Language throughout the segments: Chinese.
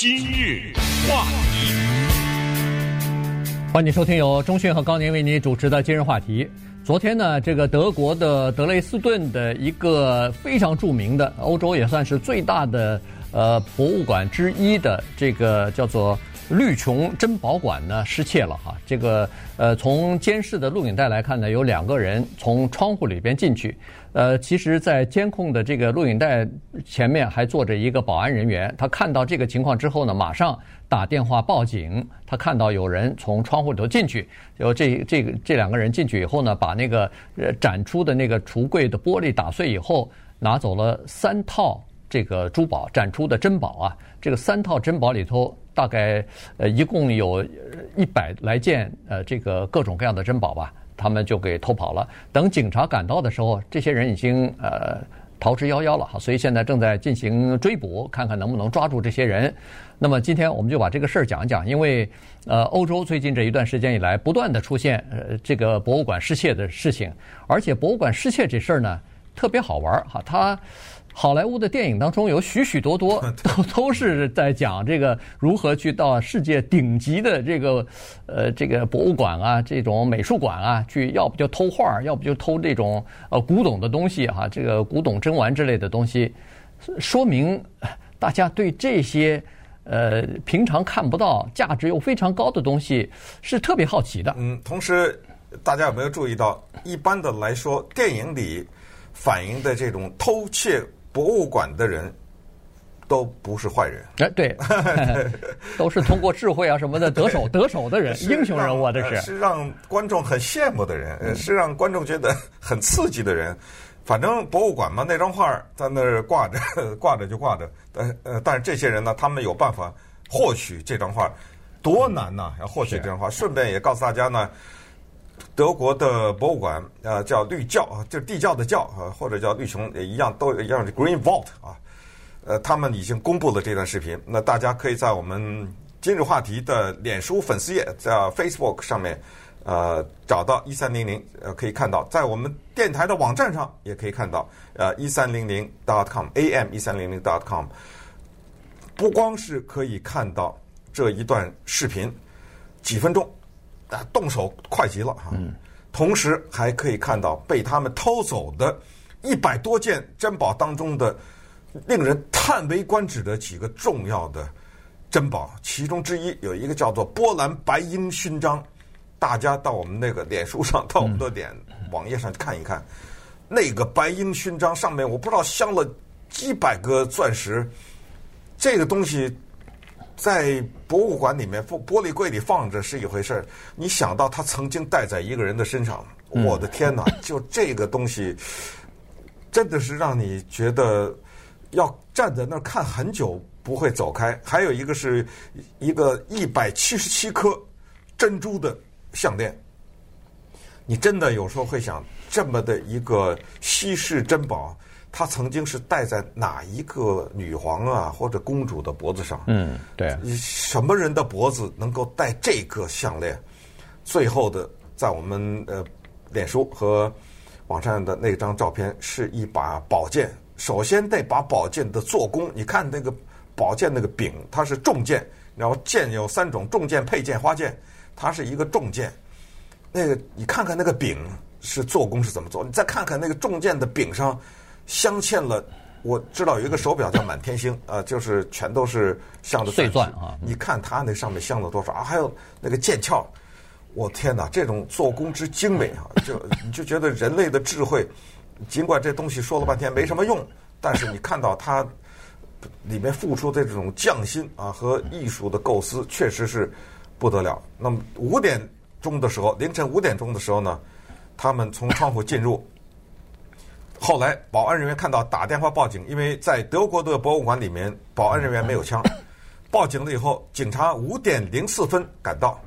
今日话题，欢迎收听由钟讯和高宁为您主持的今日话题。昨天呢，这个德国的德累斯顿的一个非常著名的欧洲也算是最大的呃博物馆之一的这个叫做。绿琼珍宝馆呢失窃了哈，这个呃从监视的录影带来看呢，有两个人从窗户里边进去，呃，其实，在监控的这个录影带前面还坐着一个保安人员，他看到这个情况之后呢，马上打电话报警，他看到有人从窗户里头进去，有这这个这两个人进去以后呢，把那个呃展出的那个橱柜的玻璃打碎以后，拿走了三套这个珠宝展出的珍宝啊，这个三套珍宝里头。大概呃一共有一百来件呃这个各种各样的珍宝吧，他们就给偷跑了。等警察赶到的时候，这些人已经呃逃之夭夭了哈，所以现在正在进行追捕，看看能不能抓住这些人。那么今天我们就把这个事儿讲一讲，因为呃欧洲最近这一段时间以来，不断的出现呃这个博物馆失窃的事情，而且博物馆失窃这事儿呢特别好玩哈，它。好莱坞的电影当中有许许多多 都都是在讲这个如何去到世界顶级的这个呃这个博物馆啊，这种美术馆啊，去要不就偷画，要不就偷这种呃古董的东西哈，这个古董珍玩之类的东西，说明大家对这些呃平常看不到、价值又非常高的东西是特别好奇的。嗯，同时大家有没有注意到，一般的来说，电影里反映的这种偷窃。博物馆的人都不是坏人，哎，对，都是通过智慧啊什么的得手得手的人，英雄人物啊，这是是让观众很羡慕的人，是让观众觉得很刺激的人。反正博物馆嘛，那张画在那儿挂着，挂着就挂着。呃呃，但是这些人呢，他们有办法获取这张画，多难呐！要获取这张画，顺便也告诉大家呢。德国的博物馆，呃，叫绿窖啊，就是地窖的窖啊，或者叫绿琼也一样，都一样是 Green Vault 啊。呃，他们已经公布了这段视频，那大家可以在我们今日话题的脸书粉丝页，在 Facebook 上面，呃，找到一三零零，呃，可以看到，在我们电台的网站上也可以看到，呃，一三零零 dot com，am 一三零零 dot com，不光是可以看到这一段视频，几分钟。啊，动手快极了哈！同时还可以看到被他们偷走的一百多件珍宝当中的令人叹为观止的几个重要的珍宝，其中之一有一个叫做波兰白鹰勋章。大家到我们那个脸书上，到我们的脸网页上去看一看，那个白鹰勋章上面我不知道镶了几百个钻石，这个东西。在博物馆里面，玻玻璃柜里放着是一回事儿。你想到它曾经戴在一个人的身上，我的天哪！就这个东西，真的是让你觉得要站在那儿看很久不会走开。还有一个是一个一百七十七颗珍珠的项链，你真的有时候会想，这么的一个稀世珍宝。他曾经是戴在哪一个女皇啊或者公主的脖子上？嗯，对。什么人的脖子能够戴这个项链？最后的，在我们呃脸书和网站的那张照片是一把宝剑。首先，那把宝剑的做工，你看那个宝剑那个柄，它是重剑。然后剑有三种：重剑、佩剑、花剑。它是一个重剑。那个你看看那个柄是做工是怎么做？你再看看那个重剑的柄上。镶嵌了，我知道有一个手表叫满天星，呃，就是全都是镶的碎钻啊。你看它那上面镶了多少啊？还有那个剑鞘，我天哪，这种做工之精美啊！就你就觉得人类的智慧，尽管这东西说了半天没什么用，但是你看到它里面付出的这种匠心啊和艺术的构思，确实是不得了。那么五点钟的时候，凌晨五点钟的时候呢，他们从窗户进入。后来，保安人员看到，打电话报警，因为在德国的博物馆里面，保安人员没有枪。报警了以后，警察五点零四分赶到，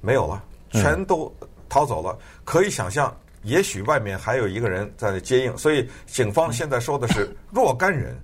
没有了，全都逃走了。可以想象，也许外面还有一个人在接应，所以警方现在说的是 若干人。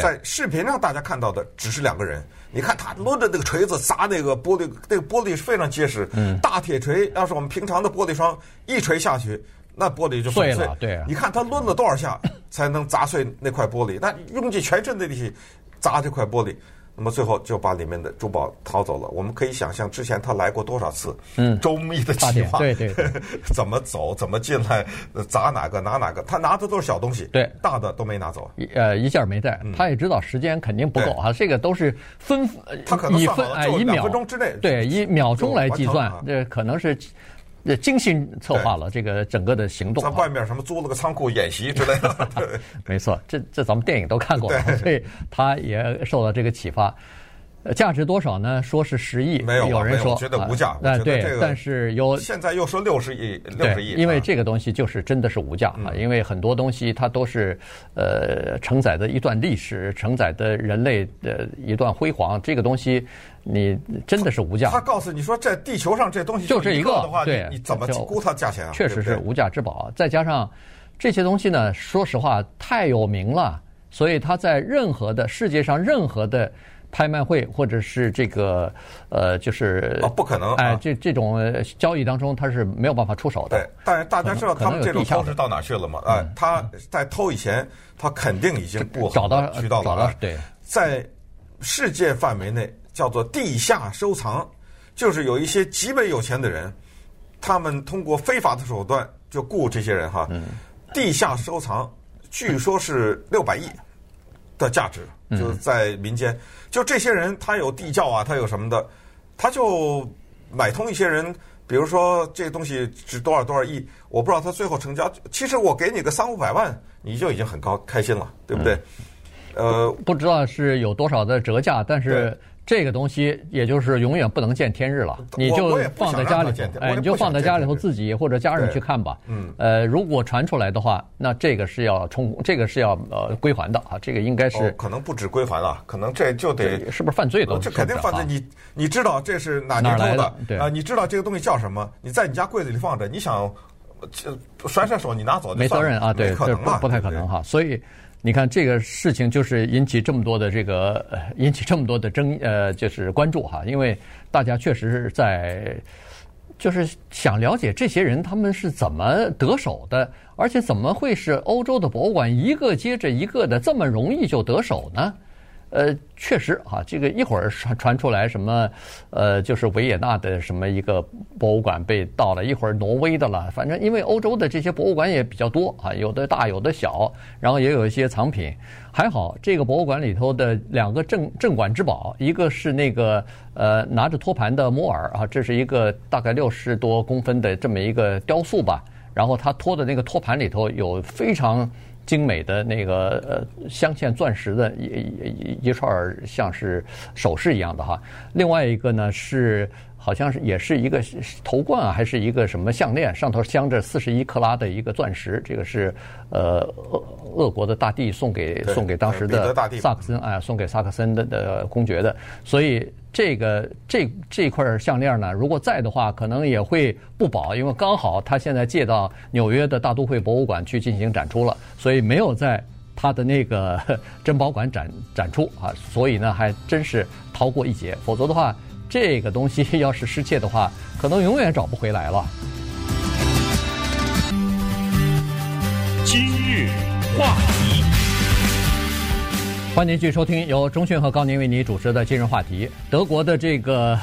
在视频上大家看到的只是两个人。你看他抡着那个锤子砸那个玻璃，那个玻璃是非常结实，大铁锤，要是我们平常的玻璃窗一锤下去。那玻璃就碎了，对啊。你看他抡了多少下 才能砸碎那块玻璃？那用尽全身的力气砸这块玻璃，那么最后就把里面的珠宝逃走了。我们可以想象之前他来过多少次，嗯，周密的计划，对对对，怎么走，怎么进来，砸哪个拿哪个，他拿的都是小东西，对，大的都没拿走，呃，一件没带。他也知道时间肯定不够啊，这个都是分，他可能以分哎，以秒分钟之内，对，以秒钟来计算，这可能是。精心策划了这个整个的行动，在外面什么租了个仓库演习之类的，没错，这这咱们电影都看过了，所以他也受到这个启发。价值多少呢？说是十亿，没有，有人说觉得无价。哎，对，但是有现在又说六十亿，六十亿，因为这个东西就是真的是无价啊，因为很多东西它都是呃承载的一段历史，承载的人类的一段辉煌，这个东西。你真的是无价。他告诉你说，在地球上这东西就这一个的话，对，你怎么估它价钱啊？确实是无价之宝。再加上这些东西呢，说实话太有名了，所以它在任何的世界上任何的拍卖会或者是这个呃，就是啊，不可能哎，这这种交易当中，他是没有办法出手的。对，但是大家知道他们这种偷是到哪去了吗？哎，他在偷以前，他肯定已经不找到渠道了。对，在世界范围内。叫做地下收藏，就是有一些极为有钱的人，他们通过非法的手段就雇这些人哈，嗯地下收藏，据说是六百亿的价值，就是在民间。就这些人，他有地窖啊，他有什么的，他就买通一些人，比如说这东西值多少多少亿，我不知道他最后成交。其实我给你个三五百万，你就已经很高开心了，对不对？呃，不知道是有多少的折价，但是。这个东西也就是永远不能见天日了，你就放在家里头，哎，你就放在家里头自己或者家人去看吧。嗯，呃，如果传出来的话，那这个是要充，这个是要呃归还的啊，这个应该是可能不止归还了，可能这就得是不是犯罪的？这肯定犯罪。你你知道这是哪年偷的？对啊，你知道这个东西叫什么？你在你家柜子里放着，你想甩甩手你拿走，没责任啊，对，这不不太可能哈，所以。你看这个事情就是引起这么多的这个，引起这么多的争呃，就是关注哈，因为大家确实是在，就是想了解这些人他们是怎么得手的，而且怎么会是欧洲的博物馆一个接着一个的这么容易就得手呢？呃，确实哈，这个一会儿传传出来什么，呃，就是维也纳的什么一个博物馆被盗了，一会儿挪威的了，反正因为欧洲的这些博物馆也比较多啊，有的大有的小，然后也有一些藏品。还好这个博物馆里头的两个镇镇馆之宝，一个是那个呃拿着托盘的摩尔啊，这是一个大概六十多公分的这么一个雕塑吧，然后他托的那个托盘里头有非常。精美的那个呃镶嵌钻石的一一一串像是首饰一样的哈，另外一个呢是好像是也是一个头冠啊，还是一个什么项链，上头镶着四十一克拉的一个钻石，这个是呃俄俄国的大帝送给送给当时的萨克森啊，送给萨克森的的公爵的，所以。这个这这块项链呢，如果在的话，可能也会不保，因为刚好他现在借到纽约的大都会博物馆去进行展出了，所以没有在他的那个珍宝馆展展出啊，所以呢还真是逃过一劫，否则的话，这个东西 要是失窃的话，可能永远找不回来了。今日话题。欢迎继续收听由中讯和高宁为你主持的今日话题。德国的这个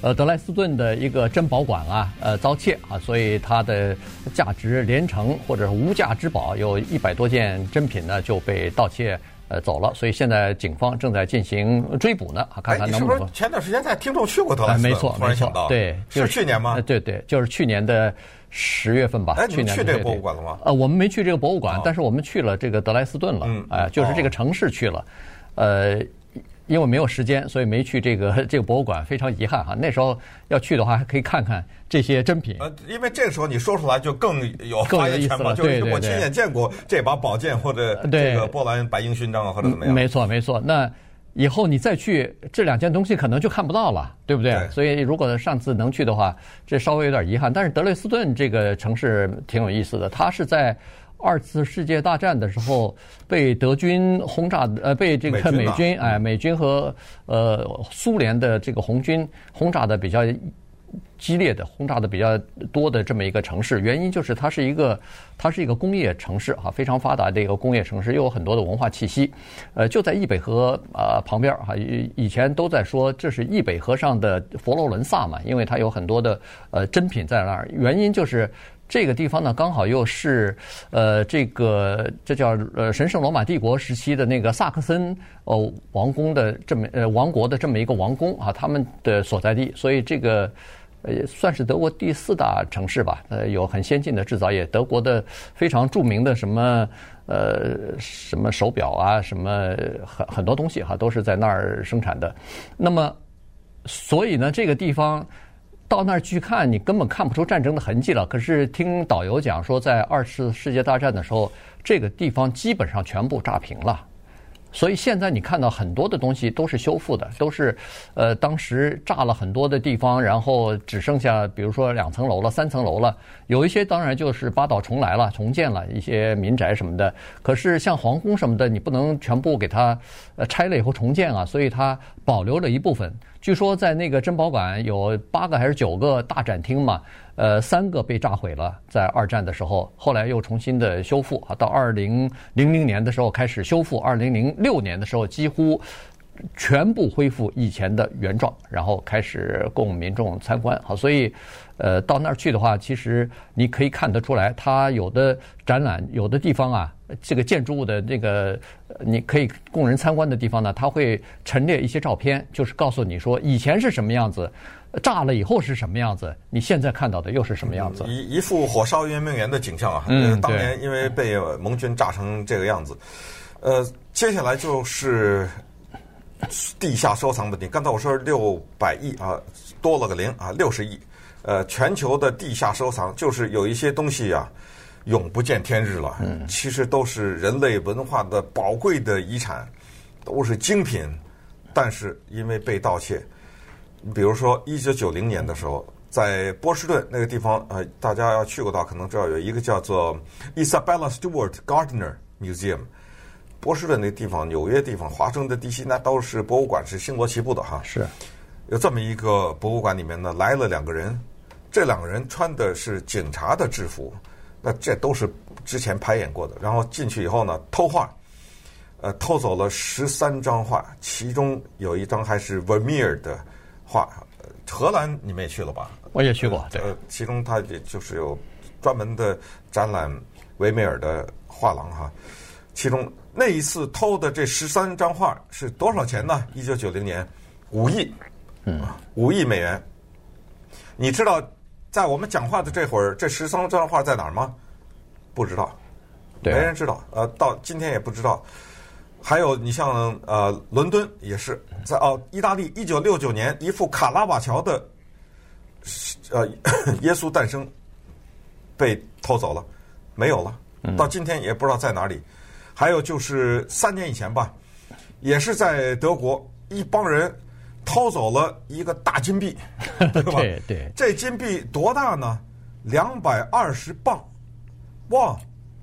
呃德莱斯顿的一个珍宝馆啊，呃遭窃啊，所以它的价值连城或者无价之宝有一百多件珍品呢就被盗窃呃走了，所以现在警方正在进行追捕呢，啊，看看能不能。是不是前段时间在听众去过德莱斯顿？没错，没错，对，是去年吗？对对，就是去年的。十月份吧，哎，去年去这个博物馆了吗？呃，我们没去这个博物馆，但是我们去了这个德莱斯顿了，嗯，哎，就是这个城市去了，呃，因为没有时间，所以没去这个 这个博物馆，非常遗憾哈。那时候要去的话，还可以看看这些珍品。呃，因为这个时候你说出来就更有发言权了，就是我亲眼见过这把宝剑或者这个波兰白鹰勋章啊，或者怎么样。没错，没错。那。以后你再去这两件东西可能就看不到了，对不对？对。所以如果上次能去的话，这稍微有点遗憾。但是德累斯顿这个城市挺有意思的，它是在二次世界大战的时候被德军轰炸，呃，被这个美军，哎，美军和呃苏联的这个红军轰炸的比较激烈的轰炸的比较多的这么一个城市，原因就是它是一个它是一个工业城市哈，非常发达的一个工业城市，又有很多的文化气息。呃，就在易北河啊旁边哈，以以前都在说这是易北河上的佛罗伦萨嘛，因为它有很多的呃珍品在那儿。原因就是这个地方呢，刚好又是呃这个这叫呃神圣罗马帝国时期的那个萨克森哦王宫的这么呃王国的这么一个王宫啊，他们的所在地，所以这个。也算是德国第四大城市吧，呃，有很先进的制造业。德国的非常著名的什么呃什么手表啊，什么很很多东西哈，都是在那儿生产的。那么，所以呢，这个地方到那儿去看，你根本看不出战争的痕迹了。可是听导游讲说，在二次世界大战的时候，这个地方基本上全部炸平了。所以现在你看到很多的东西都是修复的，都是，呃，当时炸了很多的地方，然后只剩下比如说两层楼了、三层楼了，有一些当然就是拔倒重来了、重建了一些民宅什么的。可是像皇宫什么的，你不能全部给它拆了以后重建啊，所以它保留了一部分。据说在那个珍宝馆有八个还是九个大展厅嘛，呃，三个被炸毁了，在二战的时候，后来又重新的修复啊，到二零零零年的时候开始修复，二零零六年的时候几乎全部恢复以前的原状，然后开始供民众参观。好，所以呃，到那儿去的话，其实你可以看得出来，它有的展览，有的地方啊。这个建筑物的那个，你可以供人参观的地方呢，它会陈列一些照片，就是告诉你说以前是什么样子，炸了以后是什么样子，你现在看到的又是什么样子。一一幅火烧圆明园的景象啊！嗯，当年因为被盟军炸成这个样子。呃，接下来就是地下收藏问题。刚才我说六百亿啊，多了个零啊，六十亿。呃，全球的地下收藏就是有一些东西啊。永不见天日了。嗯，其实都是人类文化的宝贵的遗产，都是精品，但是因为被盗窃，比如说一九九零年的时候，在波士顿那个地方，呃，大家要去过的话，可能知道有一个叫做 Isabella Stewart Gardner Museum。波士顿那地方、纽约地方、华盛顿地区那都是博物馆是星罗棋布的哈。是，有这么一个博物馆里面呢，来了两个人，这两个人穿的是警察的制服。那这都是之前排演过的，然后进去以后呢，偷画，呃，偷走了十三张画，其中有一张还是 Vermeer 的画。荷兰你们也去了吧？我也去过，对。呃，其中它也就是有专门的展览维米尔的画廊哈。其中那一次偷的这十三张画是多少钱呢？一九九零年，五亿，嗯，五亿美元。你知道？在我们讲话的这会儿，这十三张画在哪儿吗？不知道，没人知道。呃，到今天也不知道。还有，你像呃，伦敦也是在哦，意大利一九六九年一幅卡拉瓦乔的呃 耶稣诞生被偷走了，没有了，到今天也不知道在哪里。还有就是三年以前吧，也是在德国，一帮人。偷走了一个大金币，对吧？对对，这金币多大呢？两百二十磅，哇！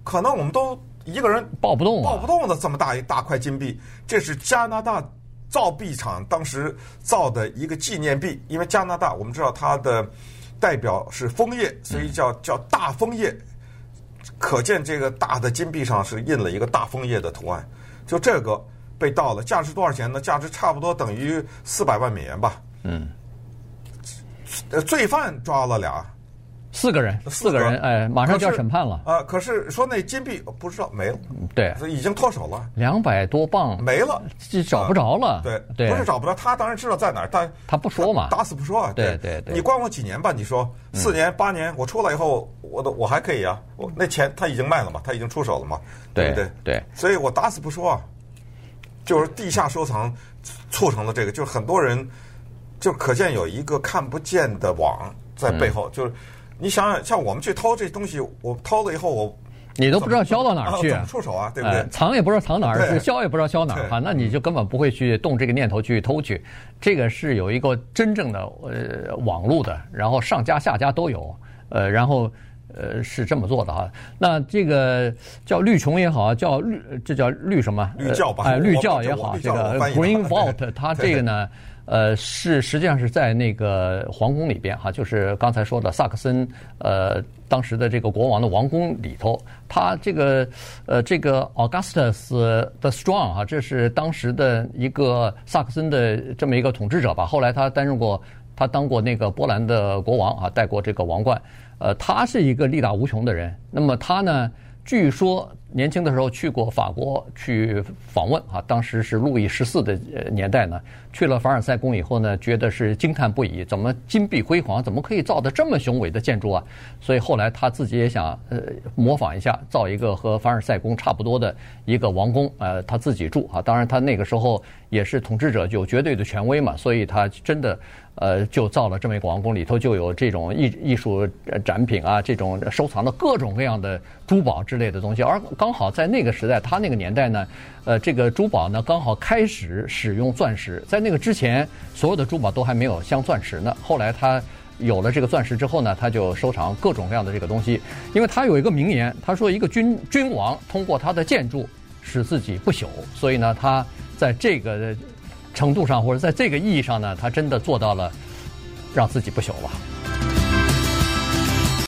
可能我们都一个人抱不动，抱不动的这么大一大块金币。这是加拿大造币厂当时造的一个纪念币，因为加拿大我们知道它的代表是枫叶，所以叫叫大枫叶。可见这个大的金币上是印了一个大枫叶的图案，就这个。被盗了，价值多少钱呢？价值差不多等于四百万美元吧。嗯，呃，罪犯抓了俩，四个人，四个人，哎，马上就要审判了。啊，可是说那金币不知道没了，对，已经脱手了，两百多磅没了，找不着了。对对，不是找不着，他当然知道在哪儿，但他不说嘛，打死不说啊。对对对，你关我几年吧？你说四年八年，我出来以后，我都我还可以啊。我那钱他已经卖了嘛，他已经出手了嘛，对不对？对，所以我打死不说啊。就是地下收藏促成了这个，就是很多人就可见有一个看不见的网在背后。就是你想想，像我们去偷这东西，我偷了以后，我你都不知道销到哪儿去，怎么出手啊？对不对？藏也不知道藏哪儿，销也不知道销哪儿哈，那你就根本不会去动这个念头去偷去。这个是有一个真正的呃网络的，然后上家下家都有，呃，然后。呃，是这么做的哈。那这个叫绿琼也好，叫绿这叫绿什么？绿教吧。哎，绿教也好，这个 Green Vault，它这个呢，呃，是实际上是在那个皇宫里边哈，就是刚才说的萨克森呃当时的这个国王的王宫里头，他这个呃这个 Augustus the Strong 哈，这是当时的一个萨克森的这么一个统治者吧，后来他担任过，他当过那个波兰的国王啊，戴过这个王冠，呃，他是一个力大无穷的人，那么他呢，据说。年轻的时候去过法国去访问啊，当时是路易十四的年代呢，去了凡尔赛宫以后呢，觉得是惊叹不已，怎么金碧辉煌，怎么可以造得这么雄伟的建筑啊？所以后来他自己也想呃模仿一下，造一个和凡尔赛宫差不多的一个王宫，呃，他自己住啊。当然他那个时候也是统治者，有绝对的权威嘛，所以他真的呃就造了这么一个王宫，里头就有这种艺艺术展品啊，这种收藏的各种各样的珠宝之类的东西，而。刚好在那个时代，他那个年代呢，呃，这个珠宝呢刚好开始使用钻石。在那个之前，所有的珠宝都还没有镶钻石呢。后来他有了这个钻石之后呢，他就收藏各种各样的这个东西。因为他有一个名言，他说：“一个君君王通过他的建筑使自己不朽。”所以呢，他在这个程度上或者在这个意义上呢，他真的做到了让自己不朽了。